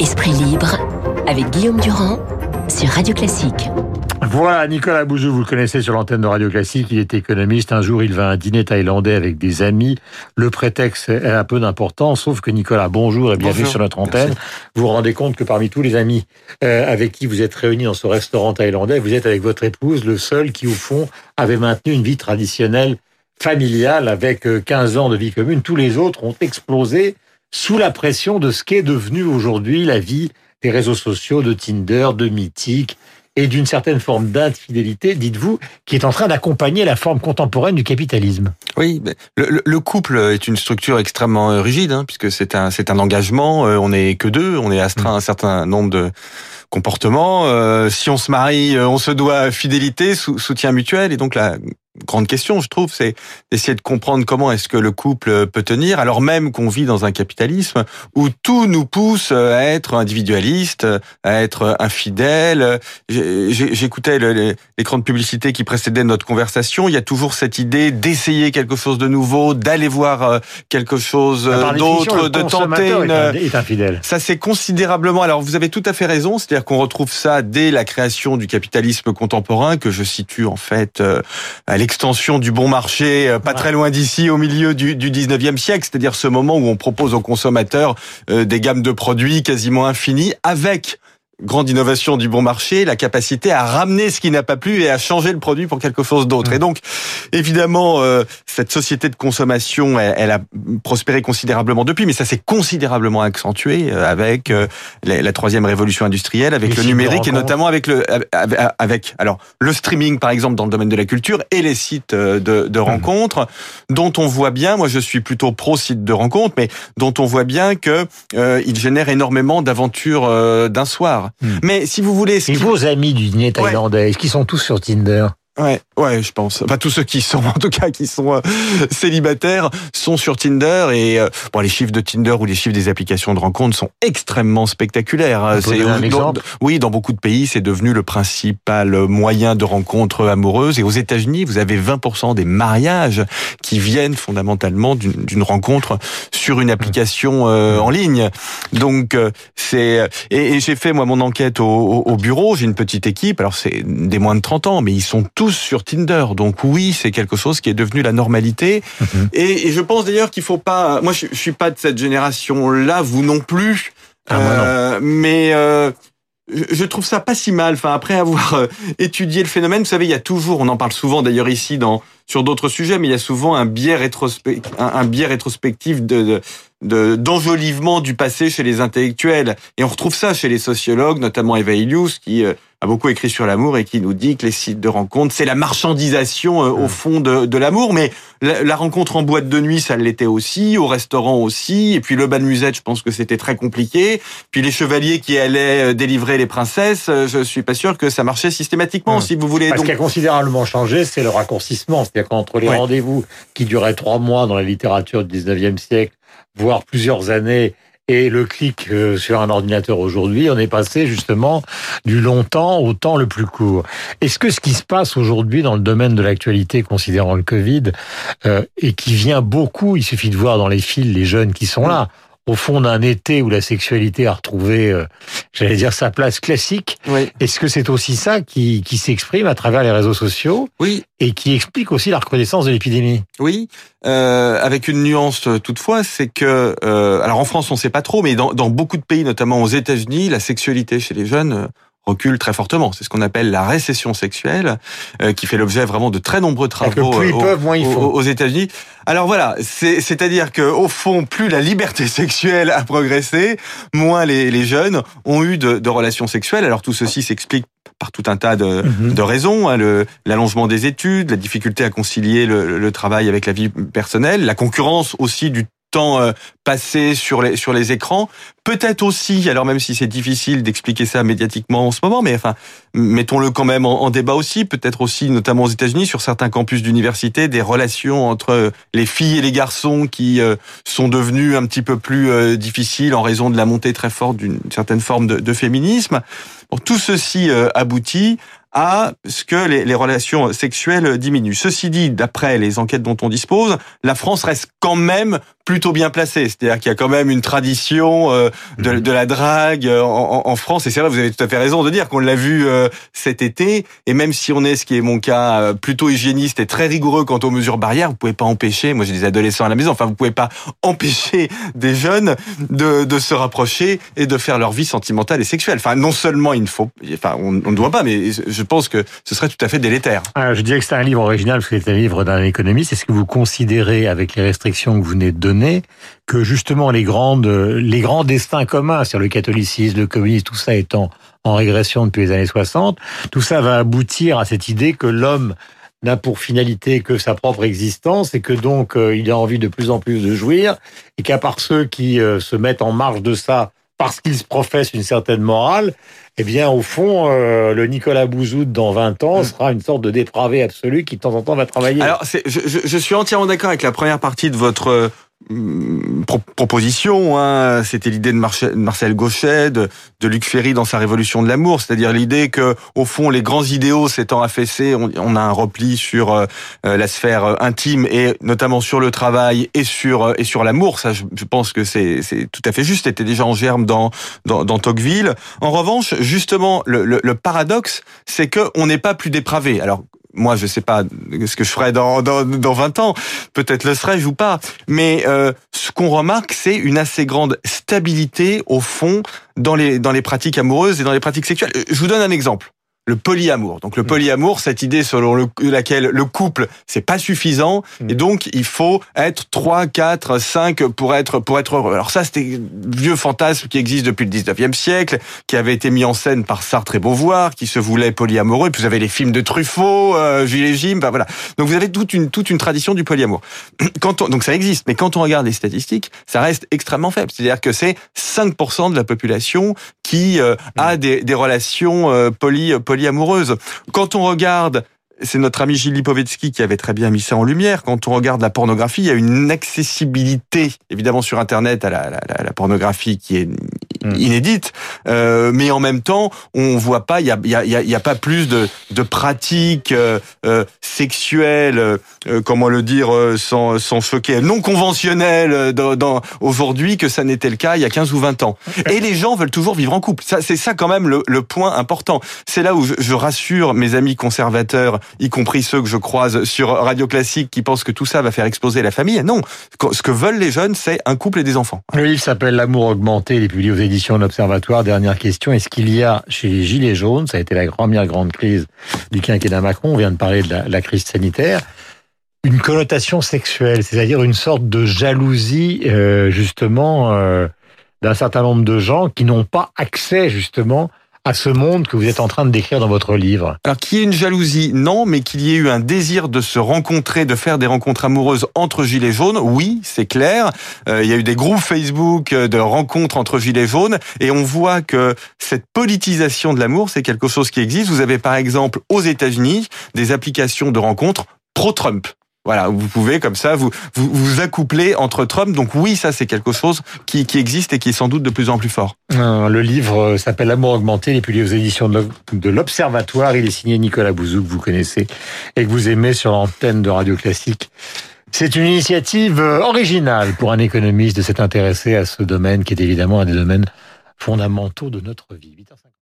Esprit libre avec Guillaume Durand sur Radio Classique. Voilà, Nicolas Bouzou, vous le connaissez sur l'antenne de Radio Classique, il est économiste. Un jour, il va à un dîner thaïlandais avec des amis. Le prétexte a un peu d'importance, sauf que Nicolas, bonjour et bienvenue sur notre antenne. Vous vous rendez compte que parmi tous les amis euh, avec qui vous êtes réunis dans ce restaurant thaïlandais, vous êtes avec votre épouse le seul qui, au fond, avait maintenu une vie traditionnelle familiale avec 15 euh, ans de vie commune. Tous les autres ont explosé sous la pression de ce qu'est devenu aujourd'hui la vie des réseaux sociaux, de Tinder, de Mythique et d'une certaine forme d'infidélité, dites-vous, qui est en train d'accompagner la forme contemporaine du capitalisme. Oui, le, le, couple est une structure extrêmement euh, rigide, hein, puisque c'est un c'est un engagement. Euh, on n'est que deux, on est astreint à un certain nombre de comportements. Si on se marie, on se doit fidélité, soutien mutuel, et donc la grande question, je trouve, c'est d'essayer de comprendre comment est-ce que le couple peut tenir, alors même qu'on vit dans un capitalisme où tout nous pousse à être individualiste, à être infidèle. J'écoutais l'écran de publicité qui précédait notre conversation. Il y a toujours cette idée d'essayer quelque chose de nouveau, d'aller voir euh, quelque chose d'autre, de tenter une. Est infidèle. Ça c'est considérablement. Alors vous avez tout à fait raison, c'est-à-dire qu'on retrouve ça dès la création du capitalisme contemporain que je situe en fait euh, à l'extension du bon marché, euh, pas très loin d'ici, au milieu du, du 19e siècle, c'est-à-dire ce moment où on propose aux consommateurs euh, des gammes de produits quasiment infinies, avec grande innovation du bon marché, la capacité à ramener ce qui n'a pas plu et à changer le produit pour quelque chose d'autre. Et donc, évidemment, euh, cette société de consommation, elle, a prospéré considérablement depuis, mais ça s'est considérablement accentué euh, avec euh, la, troisième révolution industrielle, avec le numérique et notamment avec le avec alors le streaming par exemple dans le domaine de la culture et les sites de, de mmh. rencontres dont on voit bien, moi je suis plutôt pro site de rencontres, mais dont on voit bien que ils génèrent énormément d'aventures d'un soir. Hmm. Mais si vous voulez... Et vos amis du dîner thaïlandais, est-ce qu'ils sont tous sur Tinder? Ouais, ouais, je pense. Enfin, tous ceux qui sont, en tout cas, qui sont euh, célibataires, sont sur Tinder et euh, bon, les chiffres de Tinder ou les chiffres des applications de rencontres sont extrêmement spectaculaires. C'est un exemple? oui, dans beaucoup de pays, c'est devenu le principal moyen de rencontre amoureuse. Et aux États-Unis, vous avez 20% des mariages qui viennent fondamentalement d'une rencontre sur une application euh, en ligne. Donc, c'est et, j'ai fait moi mon enquête au, au bureau. J'ai une petite équipe. Alors c'est des moins de 30 ans, mais ils sont tous sur Tinder. Donc oui, c'est quelque chose qui est devenu la normalité. Mhm. Et, je pense d'ailleurs qu'il faut pas. Moi, je, suis pas de cette génération-là, vous non plus. Ah, euh, mais euh, je trouve ça pas si mal. Enfin, après avoir euh, étudié le phénomène, vous savez, il y a toujours, on en parle souvent d'ailleurs ici dans sur d'autres sujets, mais il y a souvent un biais rétrospectif, un, biais rétrospectif de, d'enjolivement du passé chez les intellectuels. Et on retrouve ça chez les sociologues, notamment Eva Illouz, qui a beaucoup écrit sur l'amour et qui nous dit que les sites de rencontres, c'est la marchandisation euh, au fond de, de l'amour. Mais la, rencontre en boîte de nuit, ça l'était aussi, au restaurant aussi. Et puis le bal musette, je pense que c'était très compliqué. Puis les chevaliers qui allaient euh, délivrer les princesses, je suis pas sûr que ça marchait systématiquement, si vous voulez. Ce qui a considérablement changé, c'est le raccourcissement. C'est-à-dire qu'entre les rendez-vous qui duraient trois mois dans la littérature du 19e siècle voire plusieurs années et le clic euh, sur un ordinateur aujourd'hui, on est passé justement du longtemps au temps le plus court. Est-ce que ce qui se passe aujourd'hui dans le domaine de l'actualité, considérant le Covid, euh, et qui vient beaucoup, il suffit de voir dans les fils les jeunes qui sont là, au fond d'un été où la sexualité a retrouvé, euh, j'allais dire, sa place classique. Est-ce que c'est aussi ça qui, qui s'exprime à travers les réseaux sociaux Oui. Et qui explique aussi la reconnaissance de l'épidémie? Oui, euh, avec une nuance euh, toutefois, c'est que, euh, alors en France on sait pas trop, mais dans, dans beaucoup de pays, notamment aux États-Unis, la sexualité chez les jeunes recule très fortement. C'est ce qu'on appelle la récession sexuelle, euh, qui fait l'objet vraiment de très nombreux travaux plus ils peuvent, moins aux, États-Unis. Alors voilà, c'est-à-dire que au fond, plus la liberté sexuelle a progressé, moins les, les jeunes ont eu de, de, relations sexuelles. Alors tout ceci s'explique par tout un tas de, mhm. de raisons, hein, l'allongement des études, la difficulté à concilier le, le, travail avec la vie personnelle, la concurrence aussi du euh, passé sur les sur les écrans. Peut-être aussi, alors même si c'est difficile d'expliquer ça médiatiquement en ce moment, mais enfin, mettons-le quand même en, débat aussi. Peut-être aussi, notamment aux États-Unis, sur certains campus d'université, des relations entre les filles et les garçons qui euh, sont devenues un petit peu plus euh, difficiles en raison de la montée très forte d'une certaine forme de, féminisme. Bon, tout ceci aboutit à ce que les relations sexuelles diminuent. Ceci dit, d'après les enquêtes dont on dispose, la France reste quand même plutôt bien placée. C'est-à-dire qu'il y a quand même une tradition euh, de, mhm. de, la drague euh, en, en, France. Et c'est vrai, vous avez tout à fait raison de dire qu'on l'a vu euh, cet été. Et même si on est, ce qui est mon cas, plutôt hygiéniste et très rigoureux quant aux mesures barrières, vous pouvez pas empêcher. Moi, j'ai des adolescents à la maison. Enfin, vous pouvez pas empêcher des jeunes de, de se rapprocher et de faire leur vie sentimentale et sexuelle. Enfin, non seulement il ne faut, enfin, on, on ne doit pas, mais je pense que ce serait tout à fait délétère. Ah, je dirais que c'est un livre original parce que c'est un livre d'un économiste. Est-ce que vous considérez, avec les restrictions que vous venez de donner, que justement les grandes, les grands destins communs, sur le catholicisme, le communisme, tout ça étant en régression depuis les années 60, tout ça va aboutir à cette idée que l'homme n'a pour finalité que sa propre existence et que donc euh, il a envie de plus en plus de jouir et qu'à part ceux qui euh, se mettent en marge de ça parce qu'ils se professent une certaine morale, eh bien, au fond, euh, le Nicolas Bouzoud, dans 20 ans, mm. sera une sorte de dépravé absolu qui, de temps en temps, va travailler. Alors, je, je, je, suis entièrement d'accord avec la première partie de votre proposition. Hein. C'était l'idée de Marcel Gauchet, de, Luc Ferry dans sa Révolution de l'amour, c'est-à-dire l'idée que, au fond, les grands idéaux s'étant affaissés, on, a un repli sur euh, la sphère euh, intime et notamment sur le travail et sur euh, et sur l'amour. Ça, je, pense que c'est tout à fait juste. C'était déjà en germe dans dans, dans Tocqueville. En revanche, justement, le, le, le paradoxe, c'est que on n'est pas plus dépravé. Alors moi, je sais pas ce que je ferai dans, dans, dans 20 ans. Peut-être le serais-je ou pas. Mais euh, ce qu'on remarque, c'est une assez grande stabilité, au fond, dans les, dans les pratiques amoureuses et dans les pratiques sexuelles. Je vous donne un exemple le polyamour. Donc le mm. polyamour, cette idée selon laquelle le couple c'est pas suffisant mm. et donc il faut être 3, 4, 5 pour être pour être heureux. Alors ça c'était vieux fantasme qui existe depuis le 19e siècle, qui avait été mis en scène par Sartre et Beauvoir, qui se voulait polyamoureux. Et puis vous avez les films de Truffaut, euh, Gilles Jim, bah voilà. Donc vous avez toute une toute une tradition du polyamour. Quand on, donc ça existe, mais quand on regarde les statistiques, ça reste extrêmement faible. C'est-à-dire que c'est 5% de la population qui euh, a mm. des, des relations euh, poly, polyamoureuse. Quand on regarde c'est notre ami Gilles Lipovetsky qui avait très bien mis ça en lumière. Quand on regarde la pornographie, il y a une accessibilité, évidemment sur Internet, à la, la, la pornographie qui est Mm. inédite, euh, mais en même temps, on voit pas, il y a, y, a, y a pas plus de, de pratiques euh, euh sexuelles, euh, comment le dire sans, sans choquer, non conventionnelles dans, dans aujourd'hui que ça n'était le cas il y a 15 ou 20 ans. Et les gens veulent toujours vivre en couple. Ça, c'est ça quand même le, le point important. C'est là où je, je, rassure mes amis conservateurs, y compris ceux que je croise sur Radio Classique, qui pensent que tout ça va faire exploser la famille. Non, ce que veulent les jeunes, c'est un couple et des enfants. Le livre s'appelle L'amour augmenté, il est publié aux édition de l'Observatoire. Dernière question, est-ce qu'il y a chez les Gilets jaunes, ça a été la première grande crise du quinquennat Macron, on vient de parler de la, crise sanitaire, une connotation sexuelle, c'est-à-dire une sorte de jalousie euh, justement euh, d'un certain nombre de gens qui n'ont pas accès justement à ce monde que vous êtes en train de décrire dans votre livre Alors qu'il y ait une jalousie, non, mais qu'il y ait eu un désir de se rencontrer, de faire des rencontres amoureuses entre gilets jaunes, oui, c'est clair. Euh, il y a eu des groupes Facebook de rencontres entre gilets jaunes, et on voit que cette politisation de l'amour, c'est quelque chose qui existe. Vous avez par exemple aux États-Unis des applications de rencontres pro-Trump. Voilà, vous pouvez comme ça vous vous, vous accoupler entre Trump. Donc oui, ça c'est quelque chose qui, qui existe et qui est sans doute de plus en plus fort. Euh, le livre euh, s'appelle L'amour augmenté, il est publié aux éditions de l'Observatoire. Il est signé Nicolas Bouzou que vous connaissez et que vous aimez sur l'antenne de Radio Classique. C'est une initiative euh, originale pour un économiste de s'être intéressé à ce domaine qui est évidemment un des domaines fondamentaux de notre vie.